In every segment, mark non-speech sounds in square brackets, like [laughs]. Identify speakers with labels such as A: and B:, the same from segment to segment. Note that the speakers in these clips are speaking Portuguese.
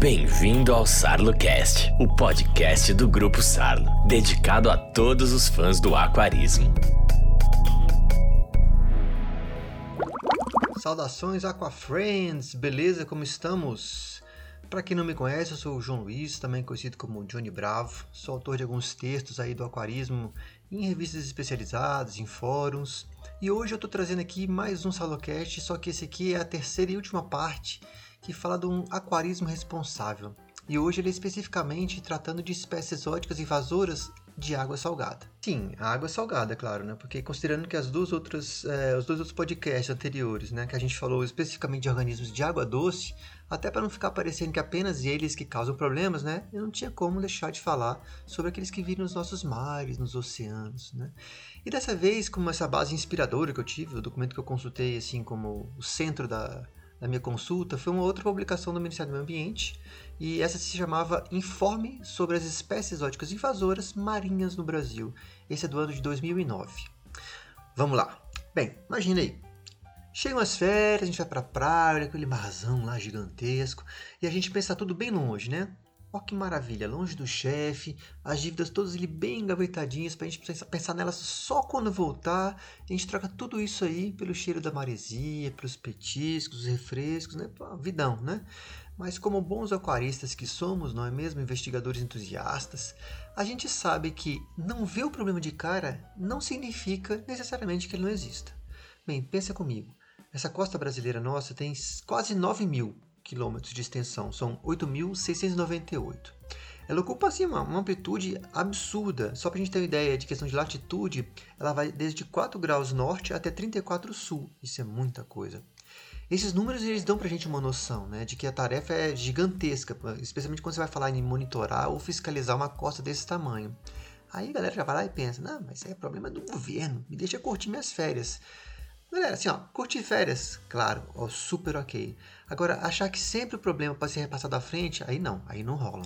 A: Bem-vindo ao SarloCast, o podcast do Grupo Sarlo, dedicado a todos os fãs do aquarismo.
B: Saudações Aquafriends, beleza? Como estamos? Para quem não me conhece, eu sou o João Luiz, também conhecido como Johnny Bravo. Sou autor de alguns textos aí do aquarismo em revistas especializadas, em fóruns. E hoje eu estou trazendo aqui mais um Salocast, só que esse aqui é a terceira e última parte que fala de um aquarismo responsável. E hoje ele é especificamente tratando de espécies exóticas invasoras de água salgada. Sim, a água salgada, claro, né? Porque considerando que as duas outras, é, os dois outros podcasts anteriores, né, que a gente falou especificamente de organismos de água doce, até para não ficar parecendo que apenas eles que causam problemas, né? Eu não tinha como deixar de falar sobre aqueles que vivem nos nossos mares, nos oceanos, né? E dessa vez, como essa base inspiradora que eu tive, o documento que eu consultei assim como o centro da da minha consulta foi uma outra publicação do Ministério do Meio Ambiente e essa se chamava Informe sobre as espécies exóticas invasoras marinhas no Brasil. Esse é do ano de 2009. Vamos lá. Bem, imagine aí. Chegam as férias, a gente vai pra praia, aquele marzão lá gigantesco, e a gente pensa tudo bem longe, né? Ó que maravilha, longe do chefe, as dívidas todas ali bem engavetadinhas para a gente pensar nelas só quando voltar. A gente troca tudo isso aí pelo cheiro da maresia, pelos petiscos, os refrescos, né? Vidão, né? Mas como bons aquaristas que somos, não é mesmo? Investigadores entusiastas, a gente sabe que não ver o problema de cara não significa necessariamente que ele não exista. Bem, pensa comigo. Essa costa brasileira nossa tem quase 9 mil quilômetros de extensão, são 8.698. Ela ocupa assim, uma, uma amplitude absurda. Só para a gente ter uma ideia de questão de latitude, ela vai desde 4 graus norte até 34 sul. Isso é muita coisa. Esses números eles dão para a gente uma noção né, de que a tarefa é gigantesca, especialmente quando você vai falar em monitorar ou fiscalizar uma costa desse tamanho. Aí a galera já vai lá e pensa: não, mas é problema do governo, me deixa curtir minhas férias. Galera, assim, ó, curtir férias, claro, ó, super ok. Agora, achar que sempre o problema pode ser repassado à frente, aí não, aí não rola.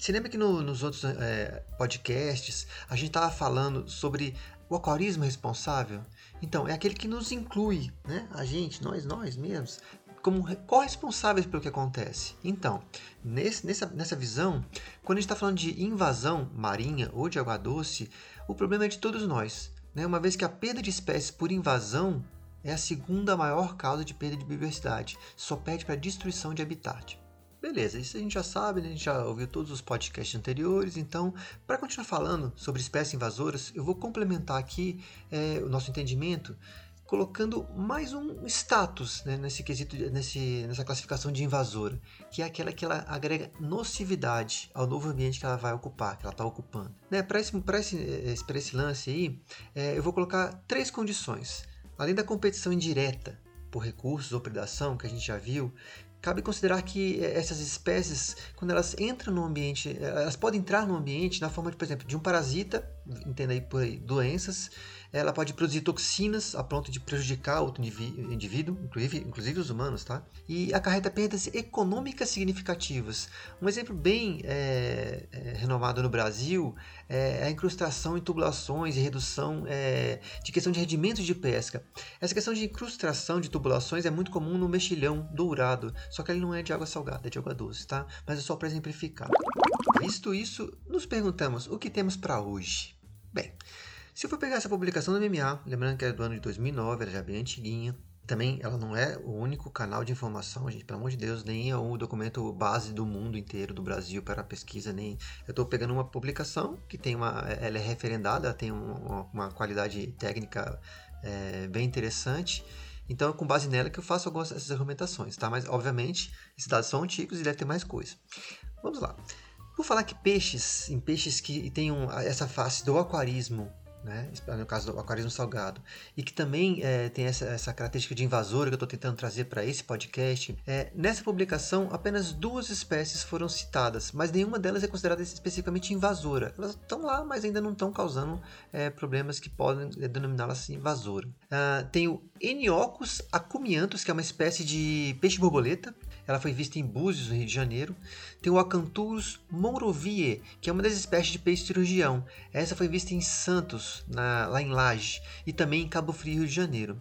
B: Se lembra que no, nos outros é, podcasts a gente estava falando sobre o aquarismo responsável? Então, é aquele que nos inclui, né? A gente, nós, nós mesmos, como corresponsáveis pelo que acontece. Então, nesse, nessa, nessa visão, quando a gente está falando de invasão marinha ou de água doce, o problema é de todos nós né, uma vez que a perda de espécies por invasão é a segunda maior causa de perda de biodiversidade, só perde para destruição de habitat. Beleza, isso a gente já sabe, né? a gente já ouviu todos os podcasts anteriores, então, para continuar falando sobre espécies invasoras, eu vou complementar aqui é, o nosso entendimento colocando mais um status né, nesse quesito, nesse, nessa classificação de invasora, que é aquela que ela agrega nocividade ao novo ambiente que ela vai ocupar, que ela está ocupando. Né, Para esse, esse, esse lance aí, é, eu vou colocar três condições. Além da competição indireta por recursos ou predação, que a gente já viu, cabe considerar que essas espécies, quando elas entram no ambiente, elas podem entrar no ambiente na forma, de, por exemplo, de um parasita, entenda aí por aí, doenças, ela pode produzir toxinas a ponto de prejudicar outro indivíduo, inclusive, inclusive os humanos, tá? E acarreta perdas econômicas significativas. Um exemplo bem é, é, renomado no Brasil é a incrustação em tubulações e redução é, de questão de rendimentos de pesca. Essa questão de incrustação de tubulações é muito comum no mexilhão dourado, só que ele não é de água salgada, é de água doce, tá? Mas é só para exemplificar. Visto isso, nos perguntamos o que temos para hoje. Bem, se eu for pegar essa publicação do MMA, lembrando que é do ano de 2009, ela já bem antiguinha, também ela não é o único canal de informação, gente, pelo amor de Deus, nem é o documento base do mundo inteiro, do Brasil para pesquisa, nem eu estou pegando uma publicação que tem uma, ela é referendada, tem uma, uma qualidade técnica é, bem interessante, então é com base nela que eu faço algumas dessas argumentações, tá? Mas obviamente esses dados são antigos e deve ter mais coisa. Vamos lá. Vou falar que peixes, em peixes que tenham essa face do aquarismo né? no caso do aquarismo salgado, e que também é, tem essa, essa, característica de invasora que eu estou tentando trazer para esse podcast. É, nessa publicação, apenas duas espécies foram citadas, mas nenhuma delas é considerada especificamente invasora. Elas estão lá, mas ainda não estão causando é, problemas que podem é, denominá-las invasora. Uh, tem o Eniocus acumianthus, que é uma espécie de peixe-borboleta, ela foi vista em Búzios, no Rio de Janeiro. Tem o Acanthurus monrovie, que é uma das espécies de peixe cirurgião. Essa foi vista em Santos, na, lá em Laje, e também em Cabo Frio, Rio de Janeiro.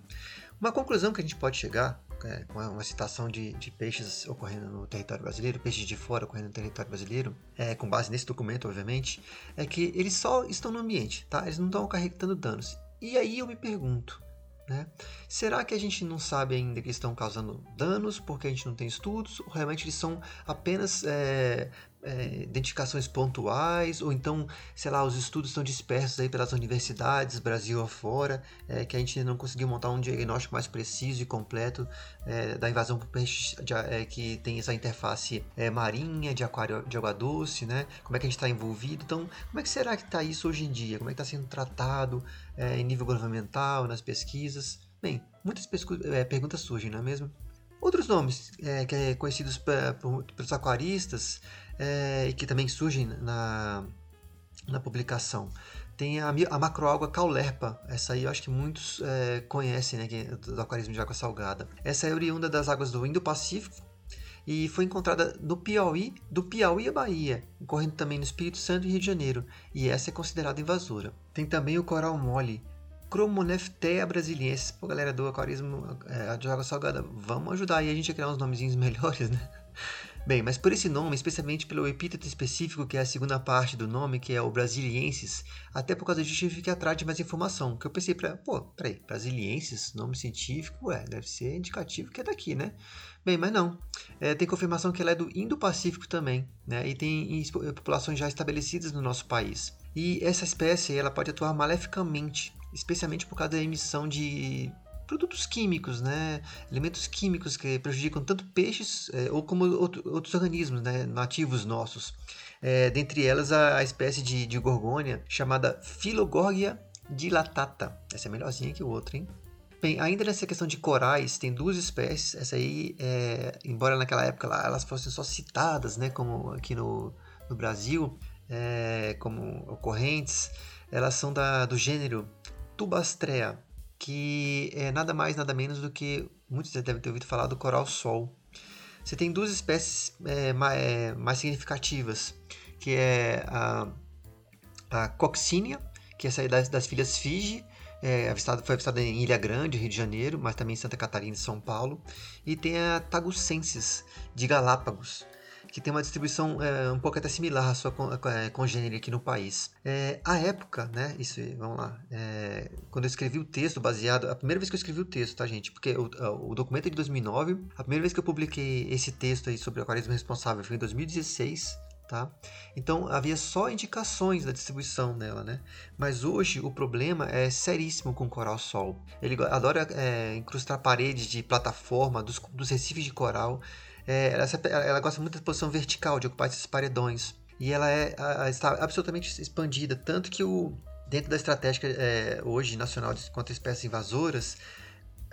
B: Uma conclusão que a gente pode chegar é, com uma citação de, de, peixes ocorrendo no território brasileiro, peixes de fora ocorrendo no território brasileiro, é, com base nesse documento, obviamente, é que eles só estão no ambiente, tá? Eles não estão acarretando danos. E aí eu me pergunto, né? Será que a gente não sabe ainda que estão causando danos porque a gente não tem estudos? Ou realmente eles são apenas é, é, identificações pontuais, ou então, sei lá, os estudos estão dispersos aí pelas universidades, Brasil afora, é, que a gente não conseguiu montar um diagnóstico mais preciso e completo é, da invasão por de, é, que tem essa interface é, marinha, de aquário de água doce, né? Como é que a gente está envolvido? Então, como é que será que está isso hoje em dia? Como é que está sendo tratado é, em nível governamental, nas pesquisas? Bem, muitas perguntas surgem, não é mesmo? Outros nomes é, que é conhecidos pelos aquaristas é, e que também surgem na, na publicação. Tem a, a macroalga caulerpa, essa aí eu acho que muitos é, conhecem, né, que, do aquarismo de água salgada. Essa é oriunda das águas do Indo-Pacífico e foi encontrada no Piauí, do Piauí à Bahia, ocorrendo também no Espírito Santo e Rio de Janeiro, e essa é considerada invasora. Tem também o coral mole, Cromoneftea brasiliensis. Pô, galera do aquarismo é, de água salgada, vamos ajudar aí a gente a criar uns nomezinhos [laughs] melhores, né? Bem, mas por esse nome, especialmente pelo epíteto específico, que é a segunda parte do nome, que é o brasiliensis, até por causa disso eu tive que atrás de mais informação, que eu pensei para, pô, peraí, brasiliensis, nome científico, é, deve ser indicativo que é daqui, né? Bem, mas não. É, tem confirmação que ela é do Indo-Pacífico também, né? E tem populações já estabelecidas no nosso país. E essa espécie, ela pode atuar maleficamente, especialmente por causa da emissão de produtos químicos, né? Elementos químicos que prejudicam tanto peixes é, ou como outro, outros organismos, né? Nativos nossos. É, dentre elas a, a espécie de, de gorgônia chamada Philogorgia dilatata. Essa é melhorzinha que o outro, hein? Bem, ainda nessa questão de corais, tem duas espécies. Essa aí, é, embora naquela época elas fossem só citadas, né, como aqui no, no Brasil, é, como ocorrentes, elas são da, do gênero Tubastrea, que é nada mais, nada menos do que, muitos já devem ter ouvido falar do coral-sol. Você tem duas espécies é, mais, é, mais, significativas, que é a, a Coccinia, que é essa das, das filhas Fiji, é, avistado, foi avistada em Ilha Grande, Rio de Janeiro, mas também em Santa Catarina e São Paulo. E tem a Tagucensis, de Galápagos, que tem uma distribuição é, um pouco até similar à sua é, congênere aqui no país. É, a época, né, isso, vamos lá, é, quando eu escrevi o texto baseado, a primeira vez que eu escrevi o texto, tá gente, porque o, o documento é de 2009, a primeira vez que eu publiquei esse texto aí sobre o aquarismo responsável foi em 2016, Tá? Então havia só indicações da distribuição dela, né? Mas hoje o problema é seríssimo com o coral sol. Ele adora é, incrustar paredes de plataforma dos, dos recifes de coral é, ela, ela, gosta muito da posição vertical, de ocupar esses paredões. E ela é, está absolutamente expandida, tanto que o, dentro da estratégia é, hoje nacional contra espécies invasoras,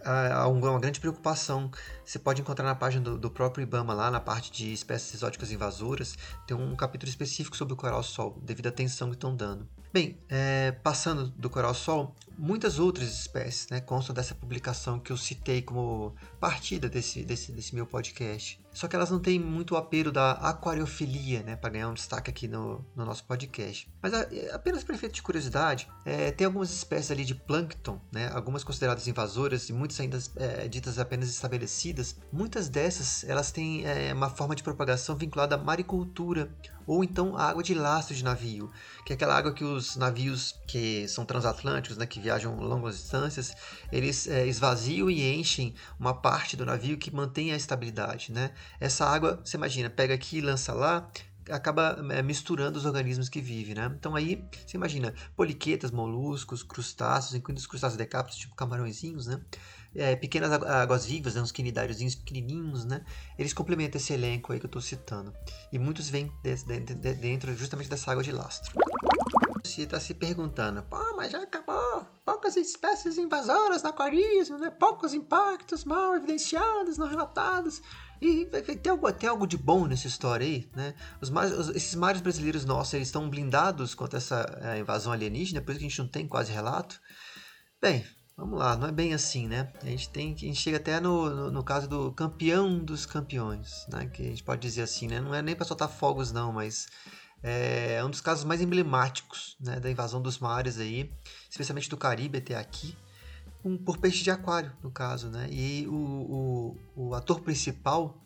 B: há uma grande preocupação. Você pode encontrar na página do, do, próprio IBAMA, lá na parte de espécies exóticas invasoras, tem um capítulo específico sobre o coral-sol, devido à atenção que estão dando. Bem, é, passando do coral-sol, muitas outras espécies né, constam dessa publicação que eu citei como partida desse, desse, desse meu podcast. Só que elas não têm muito o apelo da aquariofilia, né, para ganhar um destaque aqui no, no nosso podcast. Mas a, é, apenas para efeito de curiosidade, é, tem algumas espécies ali de plâncton, né, algumas consideradas invasoras e muitas ainda é, ditas apenas estabelecidas. Muitas dessas elas têm é, uma forma de propagação vinculada à maricultura ou então a água de lastro de navio, que é aquela água que os navios que são transatlânticos, né, que viajam longas distâncias, eles é, esvaziam e enchem uma parte do navio que mantém a estabilidade, né? Essa água, você imagina, pega aqui e lança lá, acaba é, misturando os organismos que vivem, né? Então aí, você imagina, poliquetas, moluscos, crustáceos, incluindo os crustáceos decápitos, tipo camarõezinhos, né? é, pequenas águas vivas, né, uns quinidáriozinhos pequenininhos, né? Eles complementam esse elenco aí que eu estou citando. E muitos vêm dentro justamente dessa água de lastro. Você está se perguntando, pô, mas já acabou, poucas espécies invasoras no aquarismo, né? poucos impactos mal evidenciados, não relatados. E tem algo, tem algo de bom nessa história aí, né? Os mares, esses mares brasileiros nossos, eles estão blindados contra essa é, invasão alienígena, por isso que a gente não tem quase relato. Bem, Vamos lá, não é bem assim, né? A gente tem a gente chega até no, no, no, caso do campeão dos campeões, né? Que a gente pode dizer assim, né? Não é nem para soltar fogos não, mas é um dos casos mais emblemáticos, né, da invasão dos mares aí, especialmente do Caribe até aqui, um, por peixe de aquário, no caso, né? E o, o, o ator principal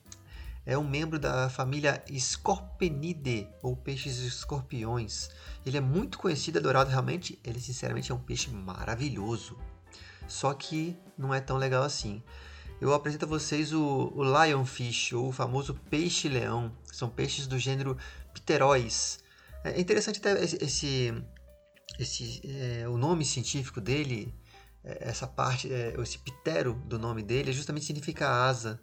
B: é um membro da família Scorpenidae, ou peixes escorpiões. Ele é muito conhecido, adorado realmente. Ele, sinceramente, é um peixe maravilhoso. Só que não é tão legal assim. Eu apresento a vocês o, o lionfish, ou o famoso peixe-leão. São peixes do gênero Pterois. É interessante até esse, esse, é, o nome científico dele, é, essa parte, é, esse ptero do nome dele, justamente significa asa.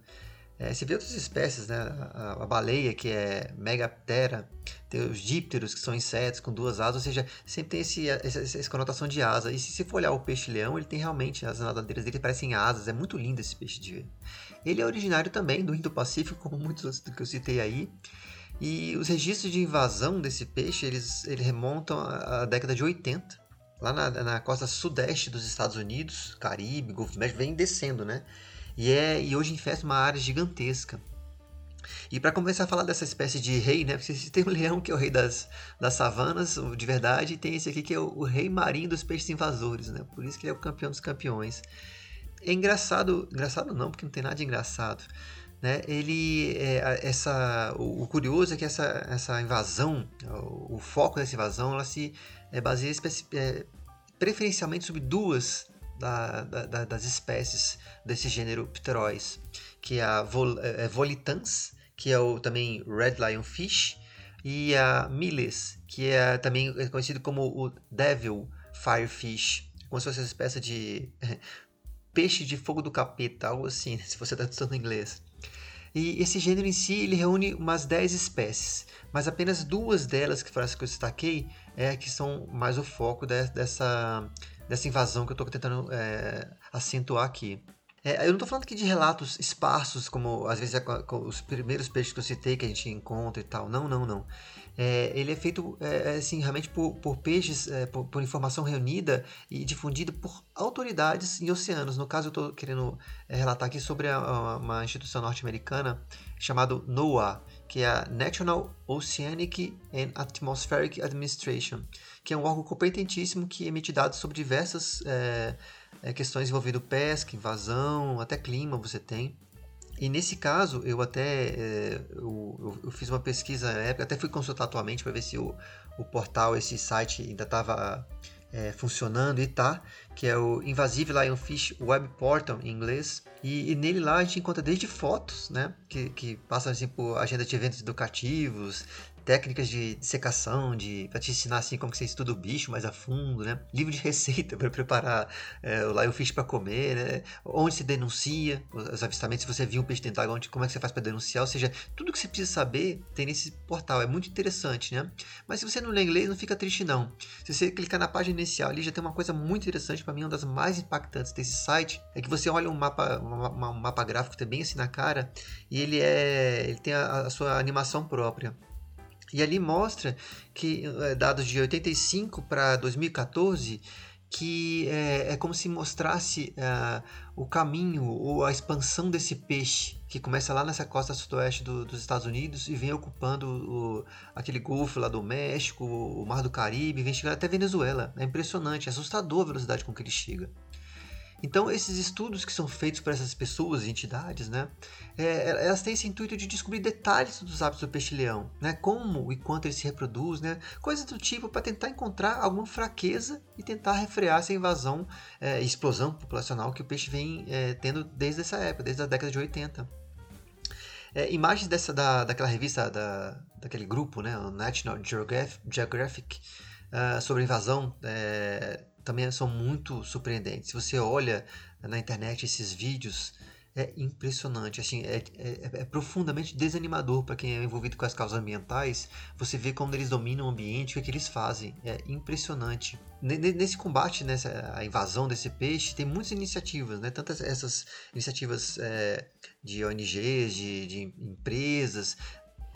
B: É, você vê outras espécies, né? A, a, baleia, que é Megaptera, tem os dípteros, que são insetos com duas asas, ou seja, sempre tem esse, essa, essa conotação de asa. E se você for olhar o peixe-leão, ele tem realmente, as nadadeiras dele parecem asas, é muito lindo esse peixe de ver. Ele é originário também do Indo-Pacífico, como muitos que eu citei aí. E os registros de invasão desse peixe, eles, eles remontam à década de 80, lá na, na costa sudeste dos Estados Unidos, Caribe, Golfo do México, vem descendo, né? E, é, e hoje infesta uma área gigantesca. E para começar a falar dessa espécie de rei, né? Porque tem o leão que é o rei das, das savanas, de verdade, e tem esse aqui que é o, o, rei marinho dos peixes invasores, né? Por isso que ele é o campeão dos campeões. É engraçado, engraçado não, porque não tem nada de engraçado. Né? Ele, é, essa, o, o, curioso é que essa, essa invasão, o, o foco dessa invasão, ela se é, baseia é, preferencialmente sobre duas da, da, das espécies desse gênero Pterois, que é a Vol, é, é, Volitans, que é o também Red Lionfish, e a Miles, que é também conhecido como o Devil Firefish, como se fosse uma espécie de [laughs] peixe de fogo do capeta, algo assim, se você está estudando inglês. E esse gênero em si, ele reúne umas 10 espécies, mas apenas duas delas, que foram as que eu destaquei, é que são mais o foco de, dessa, dessa invasão que eu estou tentando é, acentuar aqui. É, eu não estou falando aqui de relatos esparsos, como às vezes é os primeiros peixes que eu citei que a gente encontra e tal. Não, não, não. É, ele é feito é, é assim, realmente por, por peixes, é, por, por, informação reunida e difundida por autoridades em oceanos. No caso, eu estou querendo é, relatar aqui sobre a, a, uma instituição norte-americana chamada NOAA, que é a National Oceanic and Atmospheric Administration, que é um órgão competentíssimo que emite dados sobre diversas é, questões envolvendo pesca, invasão, até clima você tem. E nesse caso, eu até é, eu, eu, fiz uma pesquisa na época, até fui consultar atualmente para ver se o, o portal, esse site ainda estava é, funcionando e tá, que é o Invasive Lionfish Web Portal em inglês. E, e, nele lá a gente encontra desde fotos, né, que, que passam assim por agenda de eventos educativos, técnicas de secação, de para te ensinar assim como que você estuda o bicho mais a fundo, né? Livro de [laughs] receita para preparar é, o lionfish para comer, né? Onde se denuncia os avistamentos, se você viu um peixe tentáculo, onde como é que você faz para denunciar, ou seja, tudo que você precisa saber tem nesse portal, é muito interessante, né? Mas se você não lê inglês, não fica triste não. Se você clicar na página inicial ali, já tem uma coisa muito interessante para mim, uma das mais impactantes desse site, é que você olha um mapa, um mapa gráfico também assim na cara, e ele é, ele tem a, a sua animação própria. E ali mostra que, eh, dados de 85 para 2014, que é, é, como se mostrasse uh, o caminho ou a expansão desse peixe que começa lá nessa costa sudoeste do, dos Estados Unidos e vem ocupando o, aquele golfo lá do México, o Mar do Caribe, vem chegando até Venezuela. É impressionante, é assustador a velocidade com que ele chega. Então, esses estudos que são feitos por essas pessoas e entidades, né, é, elas têm esse intuito de descobrir detalhes dos hábitos do peixe-leão, né, como e quanto ele se reproduz, né, coisas do tipo para tentar encontrar alguma fraqueza e tentar refrear essa invasão é, explosão populacional que o peixe vem é, tendo desde essa época, desde a década de 80. É, imagens dessa da, daquela revista da, daquele grupo, né, o National Geographic, uh, sobre invasão é, também são muito surpreendentes. Se você olha na internet esses vídeos, é impressionante, assim, é, é, é profundamente desanimador para quem é envolvido com as causas ambientais. Você vê como eles dominam o ambiente, o que, é que eles fazem, é impressionante. Nesse combate, nessa a invasão desse peixe, tem muitas iniciativas, né? Tantas essas iniciativas é, de ONGs, de, de, empresas,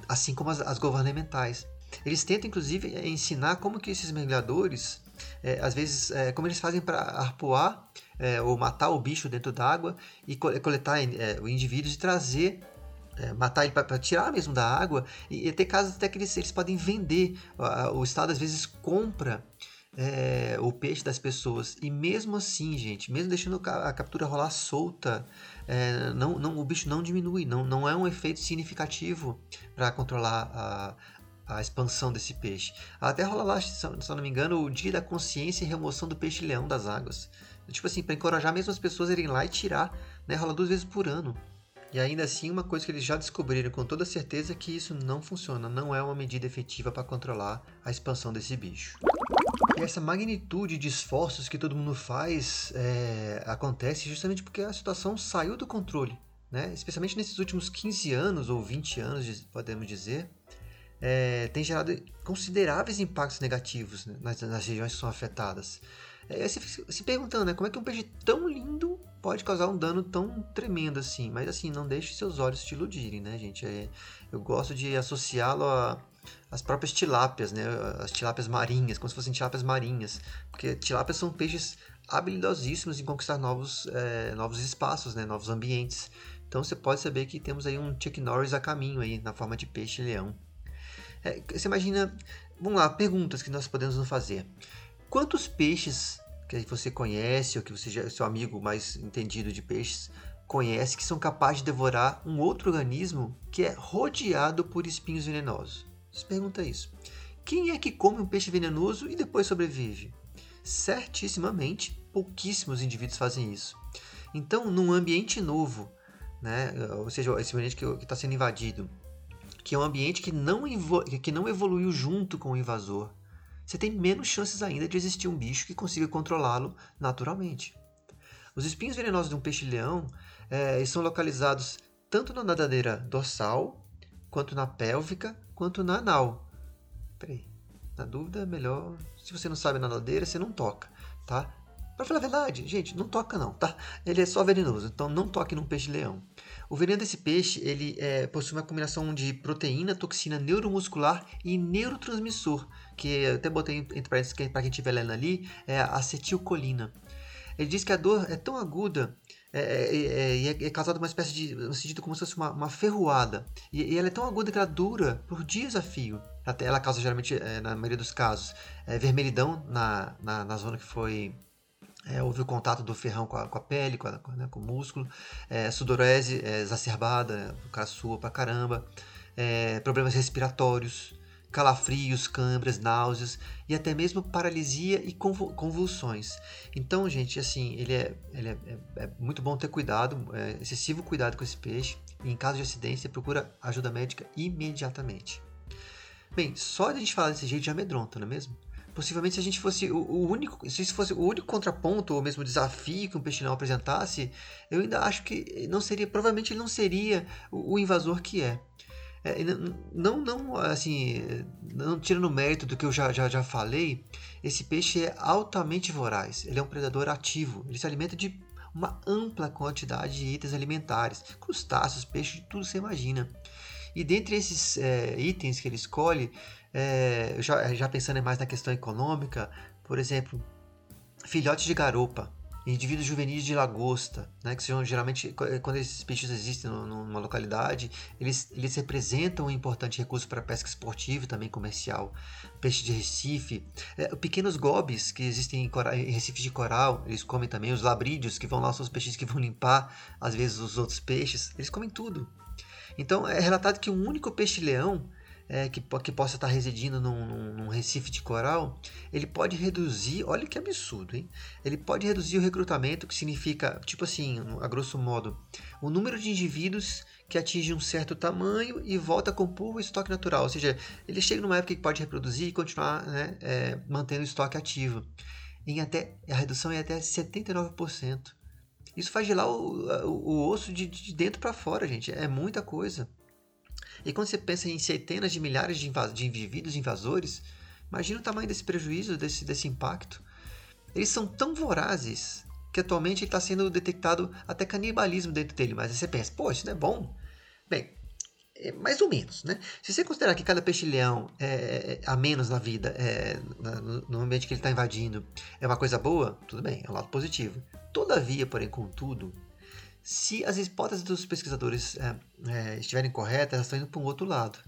B: assim como as, as governamentais. Eles tentam, inclusive, ensinar como que esses mergulhadores é, às vezes, é, como eles fazem para arpoar é, ou matar o bicho dentro d'água e coletar é, o indivíduo e trazer é, matar ele para tirar mesmo da água e, e ter casos até que eles, eles podem vender o estado às vezes compra é, o peixe das pessoas. E mesmo assim, gente, mesmo deixando a captura rolar solta, é, não, não, o bicho não diminui, não, não é um efeito significativo para controlar a, a expansão desse peixe. Até rola lá, se eu não me engano, o dia da consciência e remoção do peixe-leão das águas. Tipo assim, para encorajar mesmo as pessoas a irem lá e tirar, né? Rola duas vezes por ano. E ainda assim, uma coisa que eles já descobriram com toda certeza é que isso não funciona, não é uma medida efetiva para controlar a expansão desse bicho. E essa magnitude de esforços que todo mundo faz é, acontece justamente porque a situação saiu do controle. Né? Especialmente nesses últimos 15 anos ou 20 anos, podemos dizer, é, tem gerado consideráveis impactos negativos né, nas, nas, regiões que são afetadas. É, se, se perguntando, né, como é que um peixe tão lindo pode causar um dano tão tremendo assim? Mas assim, não deixe seus olhos te iludirem, né, gente? É, eu gosto de associá-lo as próprias tilápias, né? As tilápias marinhas, como se fossem tilápias marinhas, porque tilápias são peixes habilidosíssimos em conquistar novos, é, novos espaços, né? Novos ambientes. Então você pode saber que temos aí um Chuck Norris a caminho aí na forma de peixe-leão. É, você imagina, vamos lá, perguntas que nós podemos nos fazer. Quantos peixes que você conhece ou que você já, seu amigo mais entendido de peixes conhece que são capazes de devorar um outro organismo que é rodeado por espinhos venenosos? Se pergunta isso. Quem é que come um peixe venenoso e depois sobrevive? Certissimamente, pouquíssimos indivíduos fazem isso. Então, num ambiente novo, né, ou seja, esse ambiente que está sendo invadido, que é um ambiente que não, que não evoluiu junto com o invasor, você tem menos chances ainda de existir um bicho que consiga controlá-lo naturalmente. Os espinhos venenosos de um peixe-leão é, são localizados tanto na nadadeira dorsal, quanto na pélvica, quanto na anal. Peraí, na dúvida melhor. Se você não sabe na nadadeira, você não toca, tá? Para falar a verdade, gente, não toca não, tá? Ele é só venenoso, então não toque num peixe-leão. O veneno desse peixe, ele é, possui uma combinação de proteína, toxina neuromuscular e neurotransmissor, que até botei entre parênteses para quem estiver lendo ali, é acetilcolina. Ele diz que a dor é tão aguda é, é, é, é, causada uma espécie de. no sentido como se fosse uma, uma ferroada. E, e, ela é tão aguda que ela dura por dias a fio. Até ela causa geralmente, é, na maioria dos casos, é, vermelhidão na, na, na, zona que foi. É, houve o contato do ferrão com a, com a pele, com, a, né, com o músculo, é, sudorese exacerbada, o cara sua pra caramba, problemas respiratórios, calafrios, câimbras, náuseas e até mesmo paralisia e convulsões. Então, gente, assim, ele é, ele é, é, é muito bom ter cuidado, é, excessivo cuidado com esse peixe. E em caso de acidência, procura ajuda médica imediatamente. Bem, só de a gente falar desse jeito já amedronta, não é mesmo? Possivelmente se a gente fosse o, o, único, se isso fosse o único contraponto ou mesmo desafio que um peixe não apresentasse, eu ainda acho que não seria, provavelmente ele não seria o, o invasor que é. É, não, não, assim, não tirando mérito do que eu já, já, já falei, esse peixe é altamente voraz. Ele é um predador ativo. Ele se alimenta de uma ampla quantidade de itens alimentares, crustáceos, peixes, tudo você imagina. E dentre esses é, itens que ele escolhe, é, já, já pensando mais na questão econômica, por exemplo, filhotes de garopa, indivíduos juvenis de lagosta, né, que são geralmente eh, quando esses peixes existem numa localidade, eles, eles representam um importante recurso para pesca esportiva e também comercial. Peixe de Recife, é, pequenos gobes que existem em, em recifes de coral, eles comem também os labrídeos que vão lá, são os peixes que vão limpar às vezes os outros peixes, eles comem tudo. Então é relatado que um único peixe-leão é, que, que possa estar residindo num, num, num, recife de coral, ele pode reduzir, olha que absurdo, hein? Ele pode reduzir o recrutamento, que significa, tipo assim, a grosso modo, o número de indivíduos que atinge um certo tamanho e volta a compor o estoque natural. Ou seja, ele chega numa época que pode reproduzir e continuar né, é, mantendo o estoque ativo. Em até, a redução é até 79%. Isso faz gelar o, o, o osso de, de dentro para fora, gente. É muita coisa. E quando você pensa em centenas de milhares de, de indivíduos invasores, imagina o tamanho desse prejuízo, desse, desse impacto. Eles são tão vorazes que atualmente está sendo detectado até canibalismo dentro dele. Mas você pensa, pô, isso não é bom? Bem, é mais ou menos, né? Se você considerar que cada peixe-leão é, é, a menos na vida, é, no, no ambiente que ele está invadindo, é uma coisa boa, tudo bem, é um lado positivo. Todavia, porém, contudo, se as hipóteses dos pesquisadores é, é, estiverem corretas, elas estão indo para um outro lado.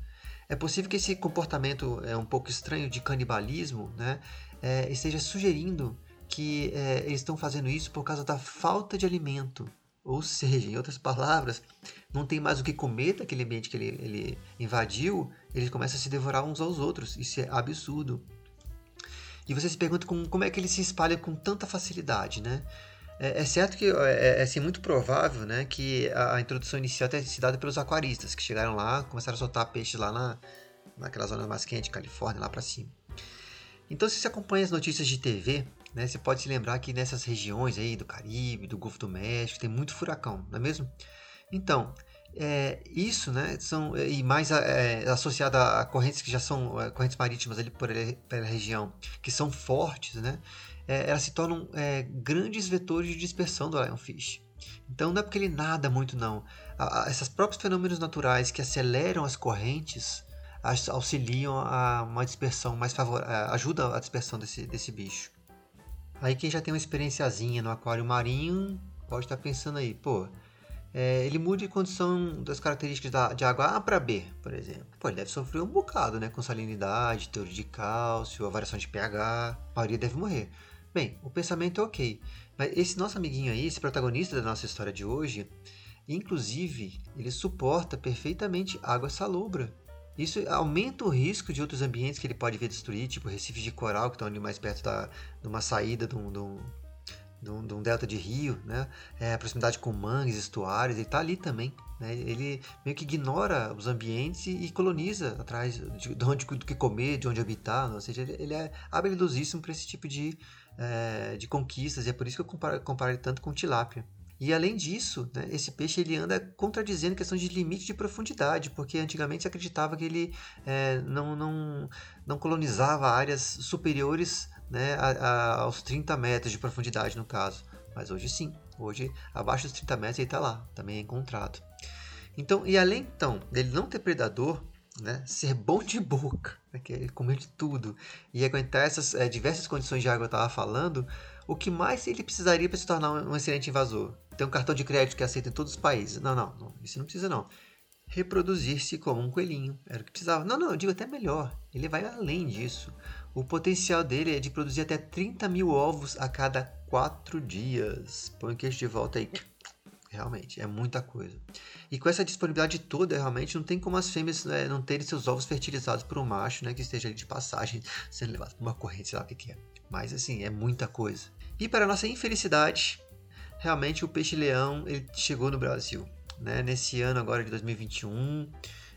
B: É possível que esse comportamento é um pouco estranho de canibalismo, né, é, esteja sugerindo que é, eles estão fazendo isso por causa da falta de alimento. Ou seja, em outras palavras, não tem mais o que comer daquele ambiente que ele, ele invadiu, eles começam a se devorar uns aos outros. Isso é absurdo. E você se pergunta como, como é que ele se espalha com tanta facilidade, né? É, é certo que é, é assim, muito provável né, que a, a, introdução inicial tenha sido dada pelos aquaristas, que chegaram lá, começaram a soltar peixes lá na, naquela zona mais quente, Califórnia, lá para cima. Então, se você acompanha as notícias de TV, né, você pode se lembrar que nessas regiões aí do Caribe, do Golfo do México, tem muito furacão, não é mesmo? Então, é, isso, né, são, e mais é, associado a correntes que já são é, correntes marítimas ali por, pela região, que são fortes, né, é, elas se tornam é, grandes vetores de dispersão do lionfish. Então não é porque ele nada muito não. A, a, esses próprios fenômenos naturais que aceleram as correntes auxiliam a uma dispersão mais favorável, é, ajuda a dispersão desse, desse bicho. Aí quem já tem uma experienciazinha no aquário marinho pode estar pensando aí, pô, é, ele muda de condição das características da, de água A para B, por exemplo. Pô, ele deve sofrer um bocado, né? Com salinidade, teor de cálcio, a variação de pH, a maioria deve morrer. Bem, o pensamento é ok, mas esse nosso amiguinho aí, esse protagonista da nossa história de hoje, inclusive, ele suporta perfeitamente água salobra. Isso aumenta o risco de outros ambientes que ele pode vir destruir, tipo recifes de coral que estão ali mais perto da, de uma saída de um, de um, de um, de um delta de rio, né? É, a proximidade com mangues, estuários, ele está ali também. Né? Ele meio que ignora os ambientes e, e coloniza atrás de, de onde do que comer, de onde habitar. Ou seja, ele, ele é habilidosíssimo para esse tipo de, é, de conquistas e é por isso que eu comparo, comparo tanto com tilápia. E além disso, né, esse peixe ele anda contradizendo questão de limite de profundidade, porque antigamente se acreditava que ele é, não, não, não colonizava áreas superiores né, a, a, aos 30 metros de profundidade, no caso. Mas hoje sim, hoje abaixo dos 30 metros ele está lá, também é encontrado. Então, e além então dele não ter predador, né, ser bom de boca, né, que é comer de tudo, e aguentar essas é, diversas condições de água que eu estava falando, o que mais ele precisaria para se tornar um, um excelente invasor? Ter um cartão de crédito que aceita em todos os países? Não, não, não isso não precisa não. Reproduzir-se como um coelhinho, era o que precisava. Não, não, eu digo até melhor, ele vai além disso. O potencial dele é de produzir até 30 mil ovos a cada 4 dias. Põe o queixo de volta aí. Realmente, é muita coisa. E com essa disponibilidade toda, realmente não tem como as fêmeas né, não terem seus ovos fertilizados por um macho né, que esteja ali de passagem, sendo levado por uma corrente, sei lá o que, que é. Mas assim, é muita coisa. E para nossa infelicidade, realmente o peixe-leão ele chegou no Brasil. Né? Nesse ano agora de 2021,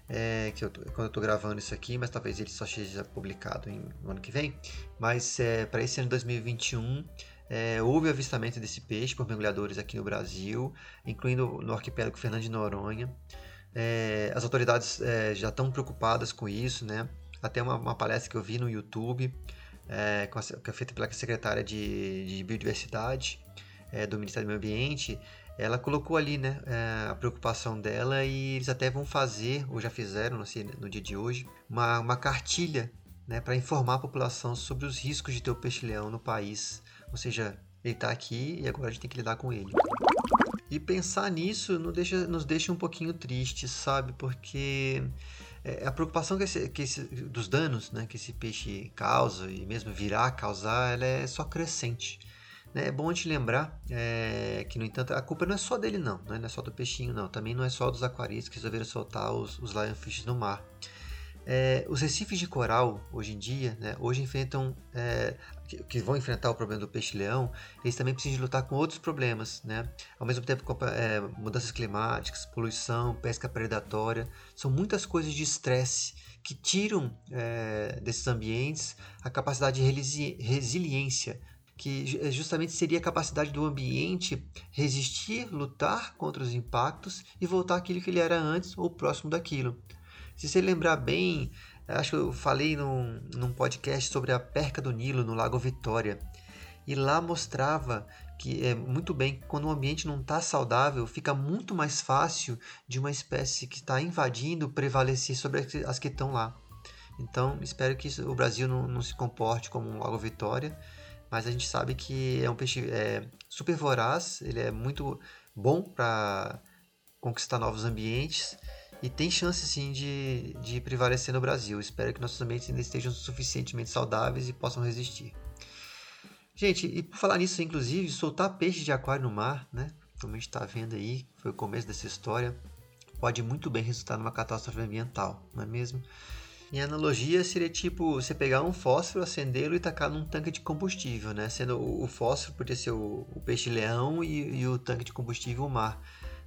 B: é, que eu tô, quando eu estou gravando isso aqui, mas talvez ele só seja publicado em, no ano que vem. Mas é, para esse ano de 2021, é, houve avistamento desse peixe por mergulhadores aqui no Brasil, incluindo no arquipélago Fernando de Noronha. É, as autoridades é, já estão preocupadas com isso, né? Até uma, uma palestra que eu vi no YouTube, é, que é feita pela secretária de, de Biodiversidade é, do Ministério do Meio Ambiente, ela colocou ali né, é, a preocupação dela e eles até vão fazer, ou já fizeram, não sei, no dia de hoje, uma, uma cartilha né, para informar a população sobre os riscos de ter o peixe-leão no país. Ou seja, ele está aqui e agora a gente tem que lidar com ele. E pensar nisso nos deixa, nos deixa um pouquinho tristes, sabe? Porque é, a preocupação que esse, que esse, dos danos né, que esse peixe causa e mesmo virá causar, ela é só crescente. Né? É bom gente lembrar é, que, no entanto, a culpa não é só dele, não. Né? Não é só do peixinho, não. Também não é só dos aquaristas que resolveram soltar os, os no mar. É, os recifes de coral, hoje em dia, né, hoje enfrentam, é, que, vão enfrentar o problema do peixe-leão, eles também precisam lutar com outros problemas, né? Ao mesmo tempo, é, mudanças climáticas, poluição, pesca predatória, são muitas coisas de estresse que tiram é, desses ambientes a capacidade de resiliência, que justamente seria a capacidade do ambiente resistir, lutar contra os impactos e voltar àquilo que ele era antes ou próximo daquilo. Se você lembrar bem, acho que eu falei num, num podcast sobre a perca do Nilo no Lago Vitória. E lá mostrava que é muito bem quando o ambiente não está saudável, fica muito mais fácil de uma espécie que está invadindo prevalecer sobre as que estão lá. Então, espero que o Brasil não, não, se comporte como um Lago Vitória, mas a gente sabe que é um peixe é, super voraz, ele é muito bom para conquistar novos ambientes e tem chance sim de, de prevalecer no Brasil. Espero que nossos ambientes ainda estejam suficientemente saudáveis e possam resistir. Gente, e por falar nisso, inclusive, soltar peixe de aquário no mar, né? Como a gente está vendo aí, foi o começo dessa história, pode muito bem resultar numa catástrofe ambiental, não é mesmo? Em analogia, seria tipo você pegar um fósforo, acendê-lo e tacar num tanque de combustível, né? Sendo o, fósforo ser o, o peixe-leão e, e, o tanque de combustível o mar,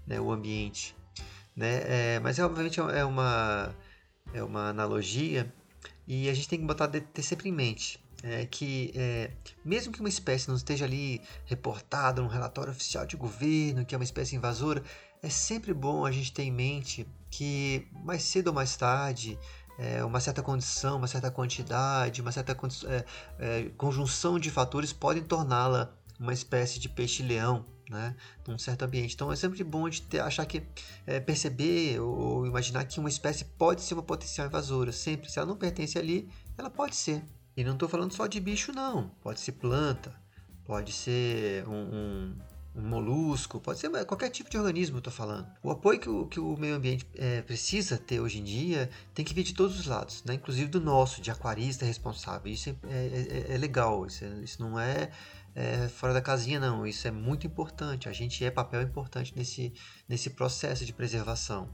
B: né? o ambiente. Né? É, mas é, obviamente é uma, é uma analogia e a gente tem que botar ter sempre em mente é, que é, mesmo que uma espécie não esteja ali reportada num relatório oficial de governo que é uma espécie invasora, é sempre bom a gente ter em mente que mais cedo ou mais tarde é, uma certa condição, uma certa quantidade, uma certa é, é, conjunção de fatores podem torná-la uma espécie de peixe-leão, né, num certo ambiente. Então é sempre bom de ter, achar que é, perceber ou, imaginar que uma espécie pode ser uma potencial invasora. Sempre, se ela não pertence ali, ela pode ser. E não estou falando só de bicho, não. Pode ser planta, pode ser um, um um molusco, pode ser qualquer tipo de organismo, estou falando. O apoio que o, que o meio ambiente é, precisa ter hoje em dia tem que vir de todos os lados, né? inclusive do nosso, de aquarista responsável. Isso é, é, é, é legal, isso, é, isso não é, é, fora da casinha, não. Isso é muito importante. A gente é papel importante nesse, nesse processo de preservação.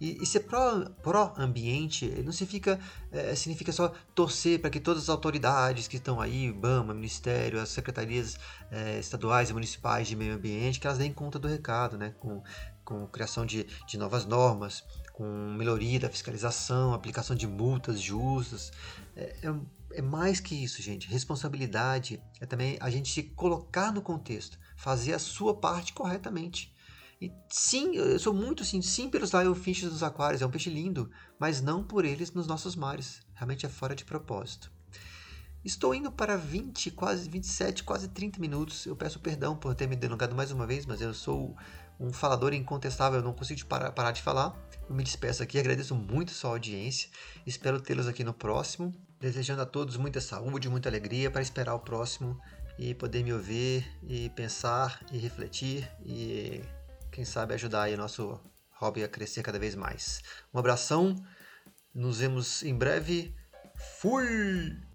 B: E, e ser pró-ambiente pró não significa, é, significa só torcer para que todas as autoridades que estão aí, IBAMA, Ministério, as secretarias é, estaduais e municipais de meio ambiente, que elas deem conta do recado, né? com, com criação de, de novas normas, com melhoria da fiscalização, aplicação de multas justas. É, é, é mais que isso, gente. Responsabilidade é também a gente se colocar no contexto, fazer a sua parte corretamente. E sim, eu sou muito assim, sim pelos lionfishes dos aquários, é um peixe lindo, mas não por eles nos nossos mares. Realmente é fora de propósito. Estou indo para 20, quase 27, quase 30 minutos. Eu peço perdão por ter me delongado mais uma vez, mas eu sou um falador incontestável, eu não consigo parar, parar de falar. Eu me despeço aqui, agradeço muito sua audiência. Espero tê-los aqui no próximo. Desejando a todos muita saúde, muita alegria para esperar o próximo e poder me ouvir e pensar e refletir e quem sabe ajudar aí o nosso hobby a crescer cada vez mais. Um abração, nos vemos em breve. Fui!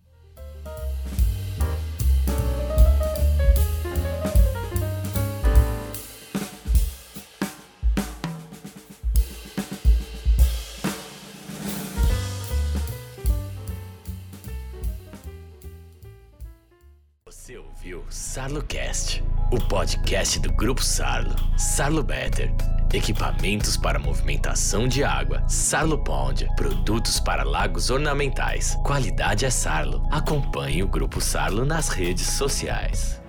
A: SarloCast, o podcast do Grupo Sarlo. Sarlo Better. Equipamentos para movimentação de água. Sarlo Pond. Produtos para lagos ornamentais. Qualidade é Sarlo. Acompanhe o Grupo Sarlo nas redes sociais.